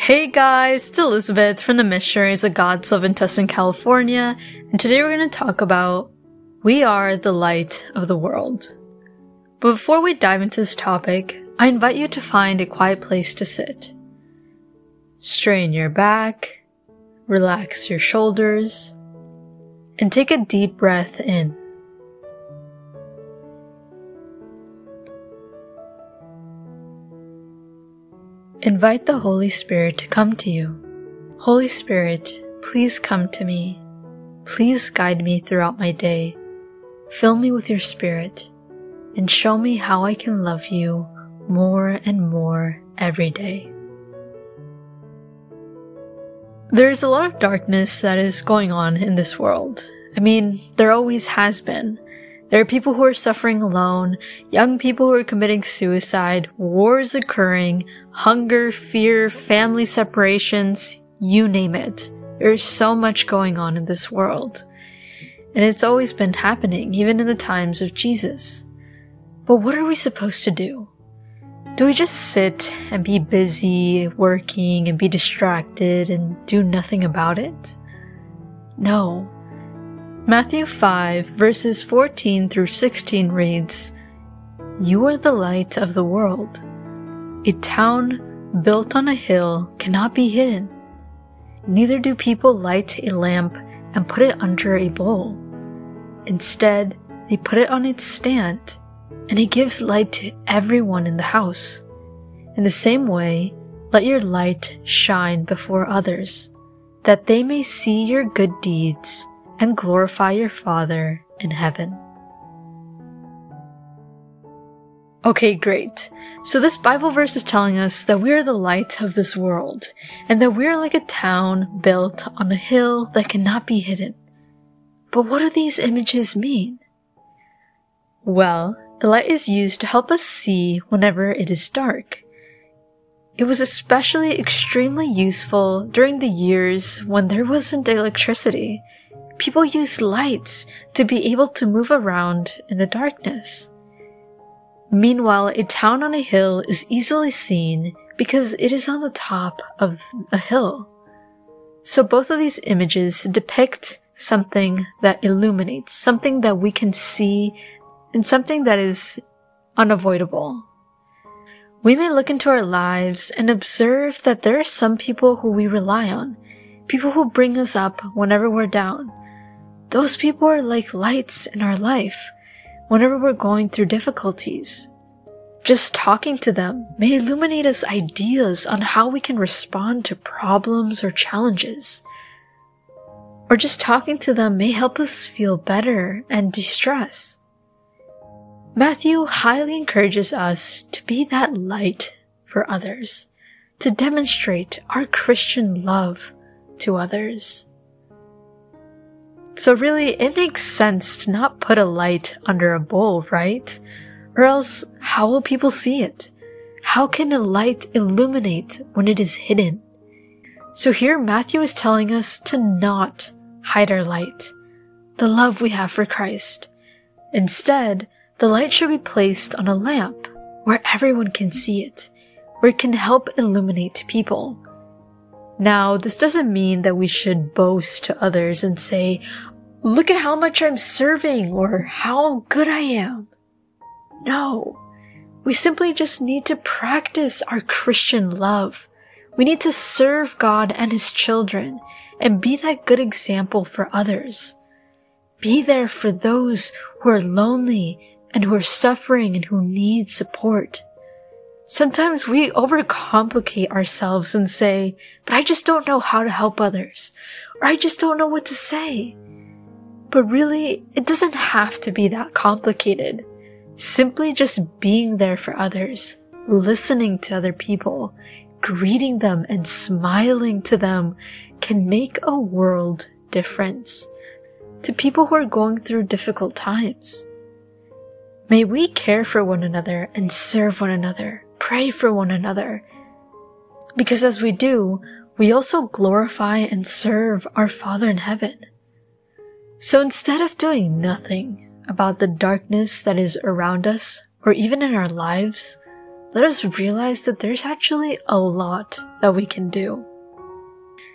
Hey guys, it's Elizabeth from the Missionaries of God's Love in Tustin, California, and today we're going to talk about We Are the Light of the World. But before we dive into this topic, I invite you to find a quiet place to sit. Strain your back, relax your shoulders, and take a deep breath in. Invite the Holy Spirit to come to you. Holy Spirit, please come to me. Please guide me throughout my day. Fill me with your Spirit and show me how I can love you more and more every day. There's a lot of darkness that is going on in this world. I mean, there always has been. There are people who are suffering alone, young people who are committing suicide, wars occurring, hunger, fear, family separations, you name it. There's so much going on in this world. And it's always been happening, even in the times of Jesus. But what are we supposed to do? Do we just sit and be busy working and be distracted and do nothing about it? No. Matthew 5, verses 14 through 16 reads You are the light of the world. A town built on a hill cannot be hidden. Neither do people light a lamp and put it under a bowl. Instead, they put it on its stand, and it gives light to everyone in the house. In the same way, let your light shine before others, that they may see your good deeds and glorify your Father in heaven. Okay, great. So this Bible verse is telling us that we are the light of this world, and that we are like a town built on a hill that cannot be hidden. But what do these images mean? Well, the light is used to help us see whenever it is dark. It was especially extremely useful during the years when there wasn't electricity people use lights to be able to move around in the darkness. Meanwhile, a town on a hill is easily seen because it is on the top of a hill. So both of these images depict something that illuminates, something that we can see, and something that is unavoidable. We may look into our lives and observe that there are some people who we rely on, people who bring us up whenever we're down, those people are like lights in our life whenever we're going through difficulties. Just talking to them may illuminate us ideas on how we can respond to problems or challenges. Or just talking to them may help us feel better and de-stress. Matthew highly encourages us to be that light for others, to demonstrate our Christian love to others. So really, it makes sense to not put a light under a bowl, right? Or else, how will people see it? How can a light illuminate when it is hidden? So here Matthew is telling us to not hide our light, the love we have for Christ. Instead, the light should be placed on a lamp where everyone can see it, where it can help illuminate people. Now, this doesn't mean that we should boast to others and say, look at how much I'm serving or how good I am. No, we simply just need to practice our Christian love. We need to serve God and His children and be that good example for others. Be there for those who are lonely and who are suffering and who need support. Sometimes we overcomplicate ourselves and say, but I just don't know how to help others, or I just don't know what to say. But really, it doesn't have to be that complicated. Simply just being there for others, listening to other people, greeting them and smiling to them can make a world difference to people who are going through difficult times. May we care for one another and serve one another, pray for one another. Because as we do, we also glorify and serve our Father in heaven. So instead of doing nothing about the darkness that is around us or even in our lives, let us realize that there's actually a lot that we can do.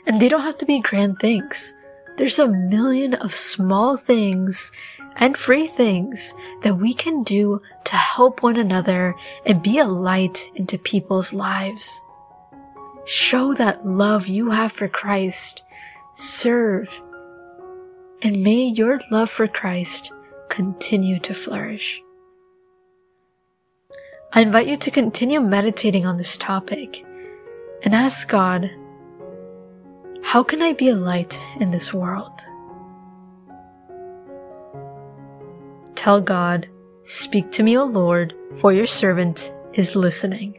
And they don't have to be grand things. There's a million of small things and free things that we can do to help one another and be a light into people's lives. Show that love you have for Christ. Serve. And may your love for Christ continue to flourish. I invite you to continue meditating on this topic and ask God, how can I be a light in this world? Tell God, Speak to me, O Lord, for your servant is listening.